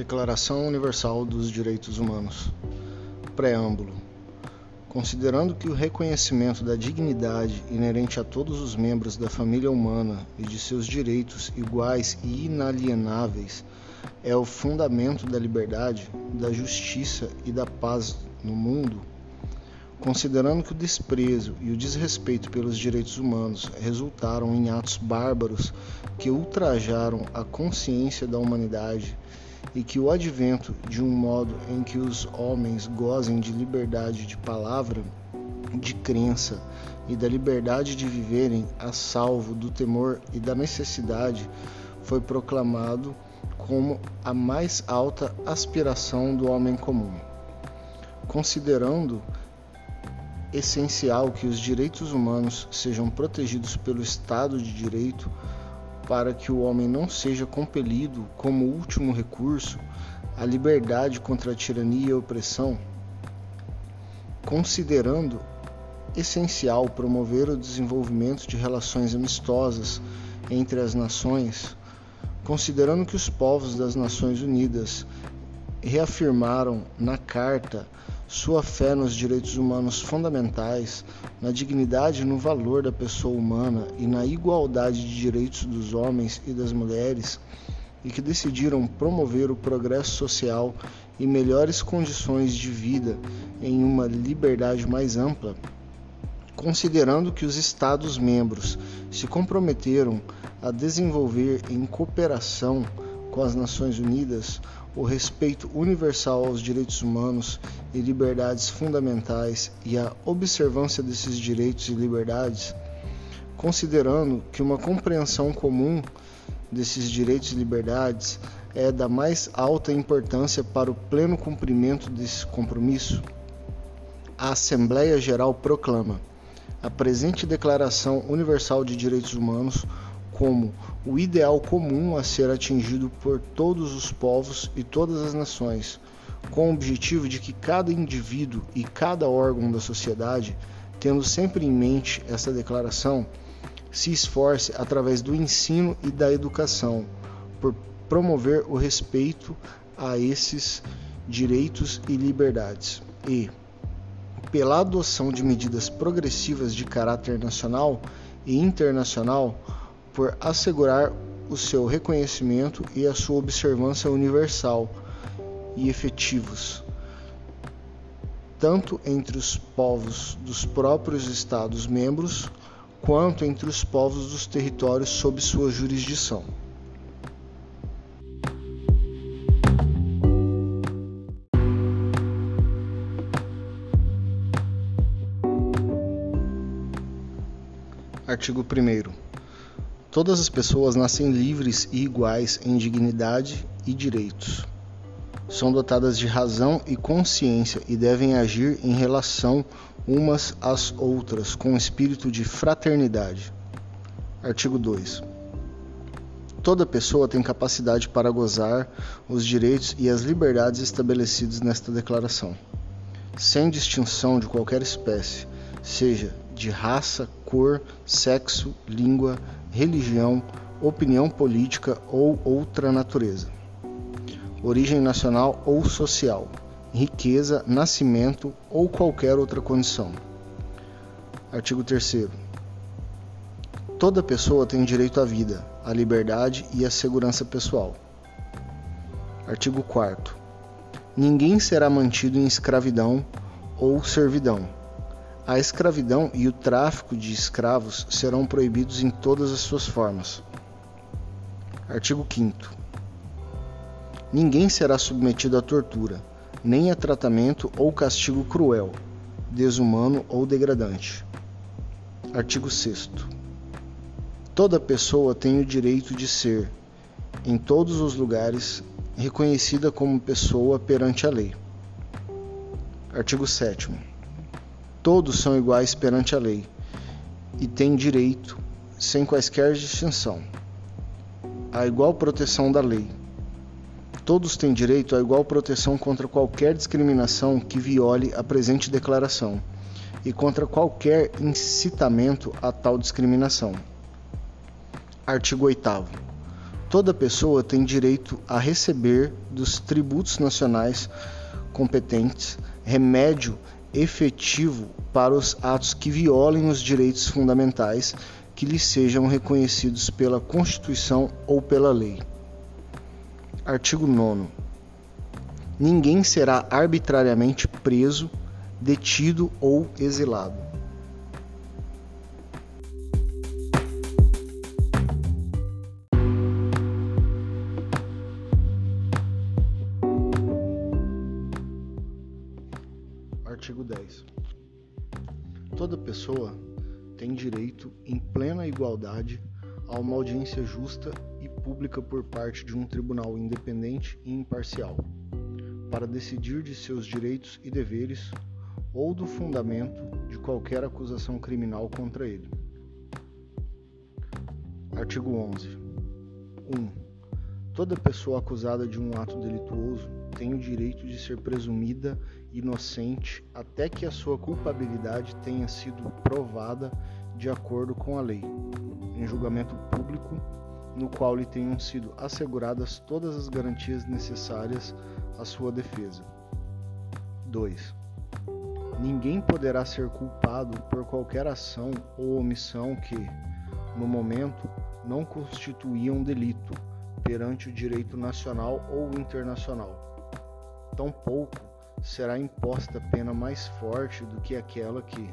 Declaração Universal dos Direitos Humanos. Preâmbulo. Considerando que o reconhecimento da dignidade inerente a todos os membros da família humana e de seus direitos iguais e inalienáveis é o fundamento da liberdade, da justiça e da paz no mundo, considerando que o desprezo e o desrespeito pelos direitos humanos resultaram em atos bárbaros que ultrajaram a consciência da humanidade e que o advento de um modo em que os homens gozem de liberdade de palavra, de crença e da liberdade de viverem a salvo do temor e da necessidade foi proclamado como a mais alta aspiração do homem comum. Considerando essencial que os direitos humanos sejam protegidos pelo Estado de Direito, para que o homem não seja compelido, como último recurso, à liberdade contra a tirania e a opressão, considerando essencial promover o desenvolvimento de relações amistosas entre as nações, considerando que os povos das Nações Unidas reafirmaram na Carta sua fé nos direitos humanos fundamentais, na dignidade e no valor da pessoa humana e na igualdade de direitos dos homens e das mulheres, e que decidiram promover o progresso social e melhores condições de vida em uma liberdade mais ampla, considerando que os Estados-membros se comprometeram a desenvolver em cooperação com as Nações Unidas o respeito universal aos direitos humanos e liberdades fundamentais e a observância desses direitos e liberdades, considerando que uma compreensão comum desses direitos e liberdades é da mais alta importância para o pleno cumprimento desse compromisso, a Assembleia Geral proclama a presente Declaração Universal de Direitos Humanos como o ideal comum a ser atingido por todos os povos e todas as nações, com o objetivo de que cada indivíduo e cada órgão da sociedade, tendo sempre em mente essa declaração, se esforce através do ensino e da educação por promover o respeito a esses direitos e liberdades. E, pela adoção de medidas progressivas de caráter nacional e internacional, por assegurar o seu reconhecimento e a sua observância universal e efetivos, tanto entre os povos dos próprios Estados-membros, quanto entre os povos dos territórios sob sua jurisdição. Artigo 1 Todas as pessoas nascem livres e iguais em dignidade e direitos. São dotadas de razão e consciência e devem agir em relação umas às outras com espírito de fraternidade. Artigo 2. Toda pessoa tem capacidade para gozar os direitos e as liberdades estabelecidos nesta declaração, sem distinção de qualquer espécie, seja de raça, cor, sexo, língua, religião, opinião política ou outra natureza, origem nacional ou social, riqueza, nascimento ou qualquer outra condição. Artigo 3. Toda pessoa tem direito à vida, à liberdade e à segurança pessoal. Artigo 4. Ninguém será mantido em escravidão ou servidão a escravidão e o tráfico de escravos serão proibidos em todas as suas formas. Artigo 5. Ninguém será submetido à tortura, nem a tratamento ou castigo cruel, desumano ou degradante. Artigo 6. Toda pessoa tem o direito de ser, em todos os lugares, reconhecida como pessoa perante a lei. Artigo 7. Todos são iguais perante a lei e têm direito, sem quaisquer distinção, à igual proteção da lei. Todos têm direito à igual proteção contra qualquer discriminação que viole a presente declaração e contra qualquer incitamento a tal discriminação. Artigo 8. Toda pessoa tem direito a receber dos tributos nacionais competentes remédio efetivo para os atos que violem os direitos fundamentais que lhes sejam reconhecidos pela Constituição ou pela lei. Artigo 9. Ninguém será arbitrariamente preso, detido ou exilado pessoa tem direito, em plena igualdade, a uma audiência justa e pública por parte de um tribunal independente e imparcial, para decidir de seus direitos e deveres ou do fundamento de qualquer acusação criminal contra ele. Artigo 11. 1. Toda pessoa acusada de um ato delituoso tem o direito de ser presumida inocente até que a sua culpabilidade tenha sido provada de acordo com a lei, em julgamento público, no qual lhe tenham sido asseguradas todas as garantias necessárias à sua defesa. 2. Ninguém poderá ser culpado por qualquer ação ou omissão que, no momento, não constituía um delito perante o direito nacional ou internacional. Tampouco será imposta pena mais forte do que aquela que,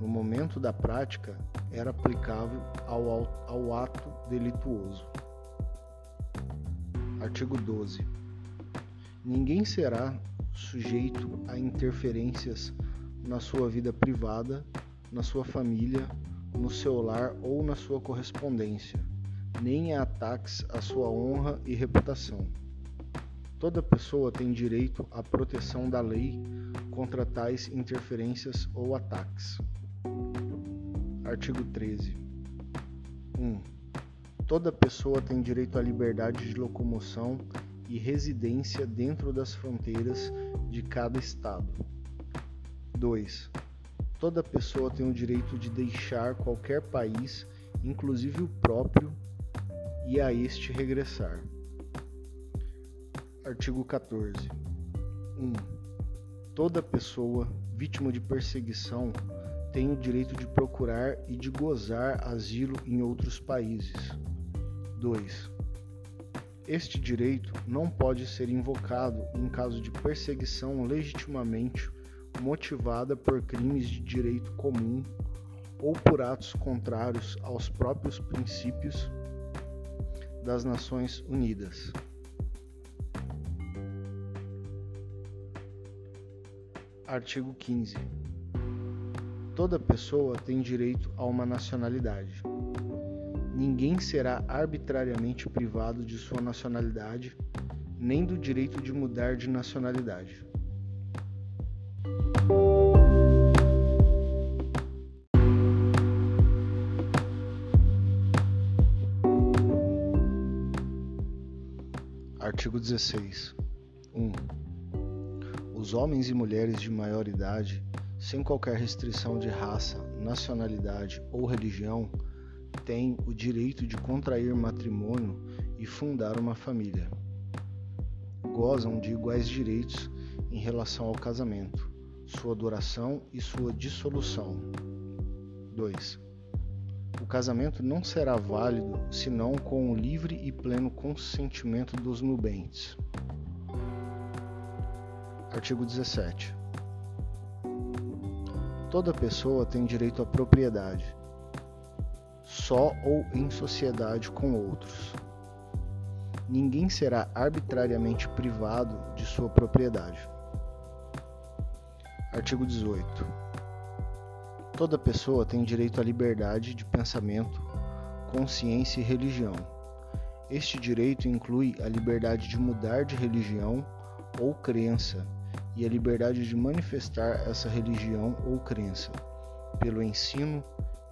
no momento da prática, era aplicável ao, ao ato delituoso. Artigo 12. Ninguém será sujeito a interferências na sua vida privada, na sua família, no seu lar ou na sua correspondência nem a ataques à sua honra e reputação. Toda pessoa tem direito à proteção da lei contra tais interferências ou ataques. Artigo 13. 1. Toda pessoa tem direito à liberdade de locomoção e residência dentro das fronteiras de cada estado. 2. Toda pessoa tem o direito de deixar qualquer país, inclusive o próprio, e a este regressar. Artigo 14. 1. Toda pessoa vítima de perseguição tem o direito de procurar e de gozar asilo em outros países. 2. Este direito não pode ser invocado em caso de perseguição legitimamente motivada por crimes de direito comum ou por atos contrários aos próprios princípios das Nações Unidas. Artigo 15. Toda pessoa tem direito a uma nacionalidade. Ninguém será arbitrariamente privado de sua nacionalidade, nem do direito de mudar de nacionalidade. Artigo 16. 1. Os homens e mulheres de maior idade, sem qualquer restrição de raça, nacionalidade ou religião, têm o direito de contrair matrimônio e fundar uma família. Gozam de iguais direitos em relação ao casamento, sua duração e sua dissolução. 2 o casamento não será válido senão com o livre e pleno consentimento dos nubentes. Artigo 17. Toda pessoa tem direito à propriedade, só ou em sociedade com outros. Ninguém será arbitrariamente privado de sua propriedade. Artigo 18 Toda pessoa tem direito à liberdade de pensamento, consciência e religião. Este direito inclui a liberdade de mudar de religião ou crença e a liberdade de manifestar essa religião ou crença, pelo ensino,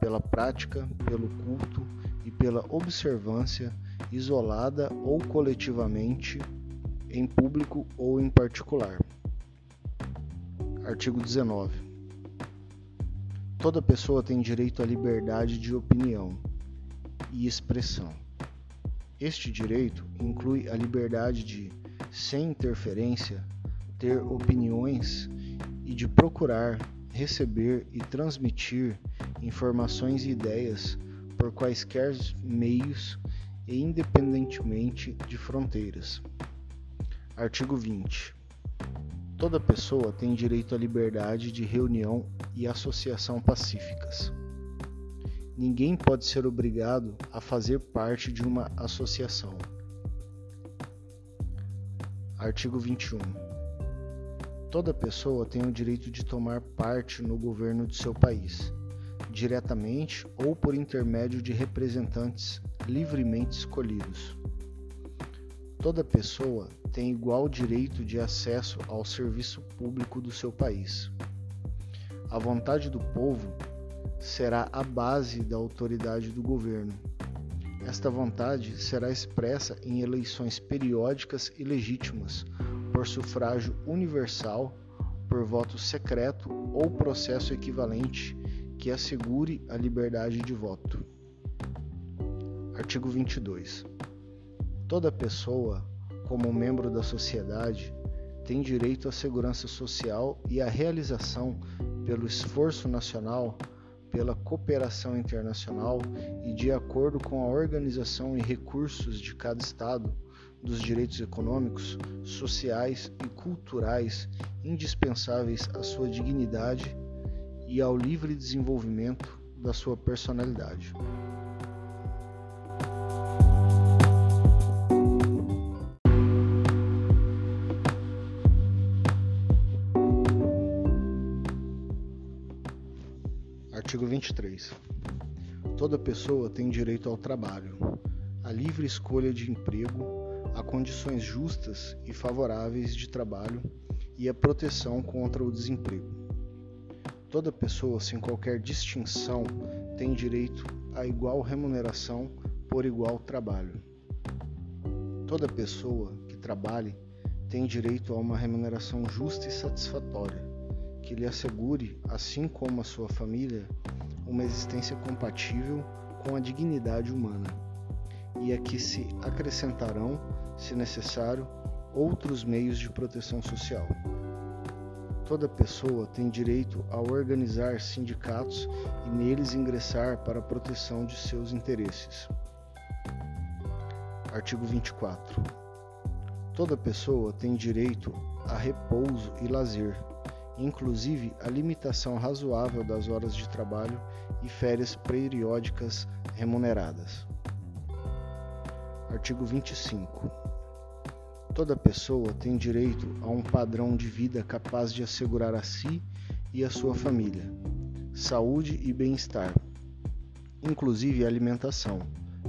pela prática, pelo culto e pela observância, isolada ou coletivamente, em público ou em particular. Artigo 19. Toda pessoa tem direito à liberdade de opinião e expressão. Este direito inclui a liberdade de, sem interferência, ter opiniões e de procurar, receber e transmitir informações e ideias por quaisquer meios e independentemente de fronteiras. Artigo 20. Toda pessoa tem direito à liberdade de reunião e associação pacíficas. Ninguém pode ser obrigado a fazer parte de uma associação. Artigo 21. Toda pessoa tem o direito de tomar parte no governo de seu país, diretamente ou por intermédio de representantes livremente escolhidos. Toda pessoa tem igual direito de acesso ao serviço público do seu país. A vontade do povo será a base da autoridade do governo. Esta vontade será expressa em eleições periódicas e legítimas, por sufrágio universal, por voto secreto ou processo equivalente que assegure a liberdade de voto. Artigo 22. Toda pessoa como membro da sociedade, tem direito à segurança social e à realização, pelo esforço nacional, pela cooperação internacional e de acordo com a organização e recursos de cada Estado, dos direitos econômicos, sociais e culturais indispensáveis à sua dignidade e ao livre desenvolvimento da sua personalidade. Artigo 23. Toda pessoa tem direito ao trabalho, à livre escolha de emprego, a condições justas e favoráveis de trabalho e à proteção contra o desemprego. Toda pessoa, sem qualquer distinção, tem direito a igual remuneração por igual trabalho. Toda pessoa que trabalhe tem direito a uma remuneração justa e satisfatória que lhe assegure, assim como a sua família, uma existência compatível com a dignidade humana, e a que se acrescentarão, se necessário, outros meios de proteção social. Toda pessoa tem direito a organizar sindicatos e neles ingressar para a proteção de seus interesses. Artigo 24. Toda pessoa tem direito a repouso e lazer, inclusive a limitação razoável das horas de trabalho e férias periódicas remuneradas. Artigo 25. Toda pessoa tem direito a um padrão de vida capaz de assegurar a si e a sua família saúde e bem-estar, inclusive alimentação,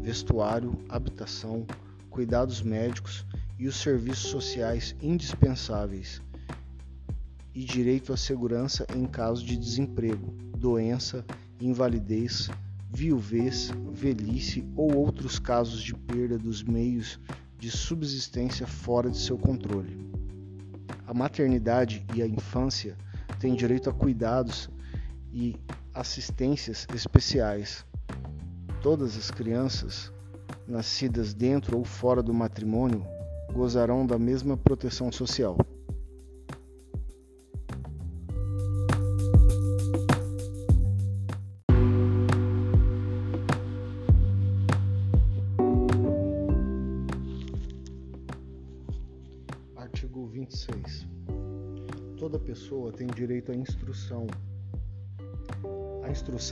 vestuário, habitação, cuidados médicos e os serviços sociais indispensáveis e direito à segurança em caso de desemprego, doença, invalidez, viuvez, velhice ou outros casos de perda dos meios de subsistência fora de seu controle. A maternidade e a infância têm direito a cuidados e assistências especiais. Todas as crianças nascidas dentro ou fora do matrimônio gozarão da mesma proteção social.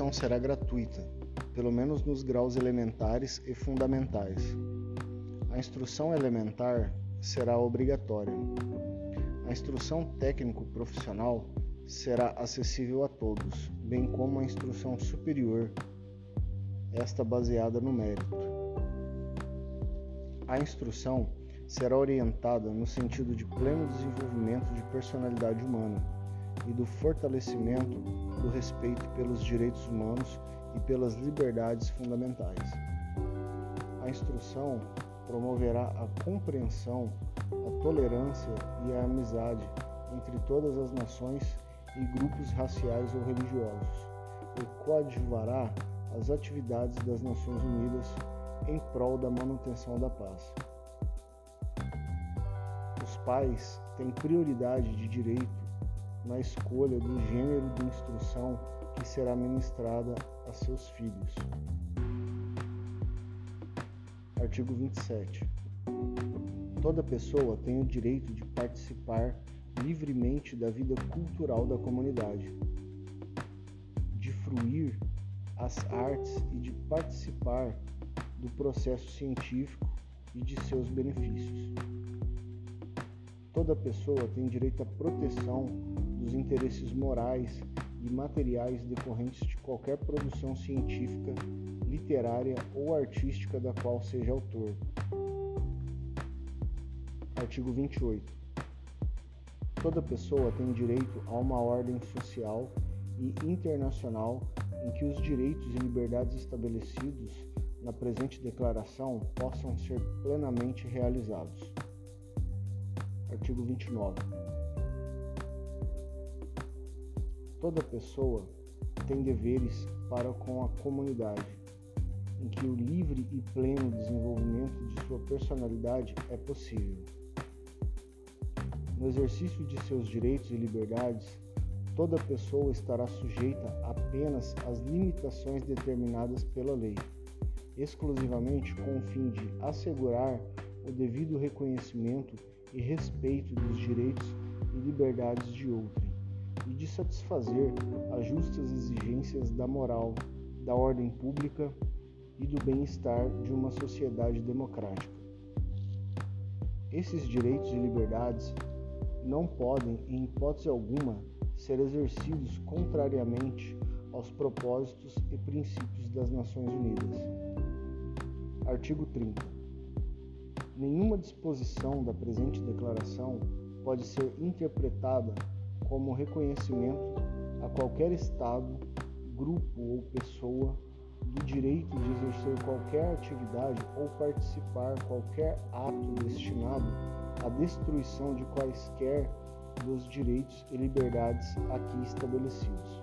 Instrução será gratuita, pelo menos nos graus elementares e fundamentais. A instrução elementar será obrigatória. A instrução técnico-profissional será acessível a todos, bem como a instrução superior, esta baseada no mérito. A instrução será orientada no sentido de pleno desenvolvimento de personalidade humana e do fortalecimento do respeito pelos direitos humanos e pelas liberdades fundamentais. A instrução promoverá a compreensão, a tolerância e a amizade entre todas as nações e grupos raciais ou religiosos e coadjuvará as atividades das Nações Unidas em prol da manutenção da paz. Os pais têm prioridade de direito na escolha do gênero de instrução que será ministrada a seus filhos. Artigo 27. Toda pessoa tem o direito de participar livremente da vida cultural da comunidade, de fruir as artes e de participar do processo científico e de seus benefícios. Toda pessoa tem direito à proteção dos interesses morais e materiais decorrentes de qualquer produção científica, literária ou artística da qual seja autor. Artigo 28. Toda pessoa tem direito a uma ordem social e internacional em que os direitos e liberdades estabelecidos na presente declaração possam ser plenamente realizados. Artigo 29. Toda pessoa tem deveres para com a comunidade, em que o livre e pleno desenvolvimento de sua personalidade é possível. No exercício de seus direitos e liberdades, toda pessoa estará sujeita apenas às limitações determinadas pela lei, exclusivamente com o fim de assegurar o devido reconhecimento e respeito dos direitos e liberdades de outrem e de satisfazer as justas exigências da moral, da ordem pública e do bem-estar de uma sociedade democrática. Esses direitos e liberdades não podem, em hipótese alguma, ser exercidos contrariamente aos propósitos e princípios das Nações Unidas. Artigo 30. Nenhuma disposição da presente declaração pode ser interpretada como reconhecimento a qualquer Estado, grupo ou pessoa do direito de exercer qualquer atividade ou participar qualquer ato destinado à destruição de quaisquer dos direitos e liberdades aqui estabelecidos.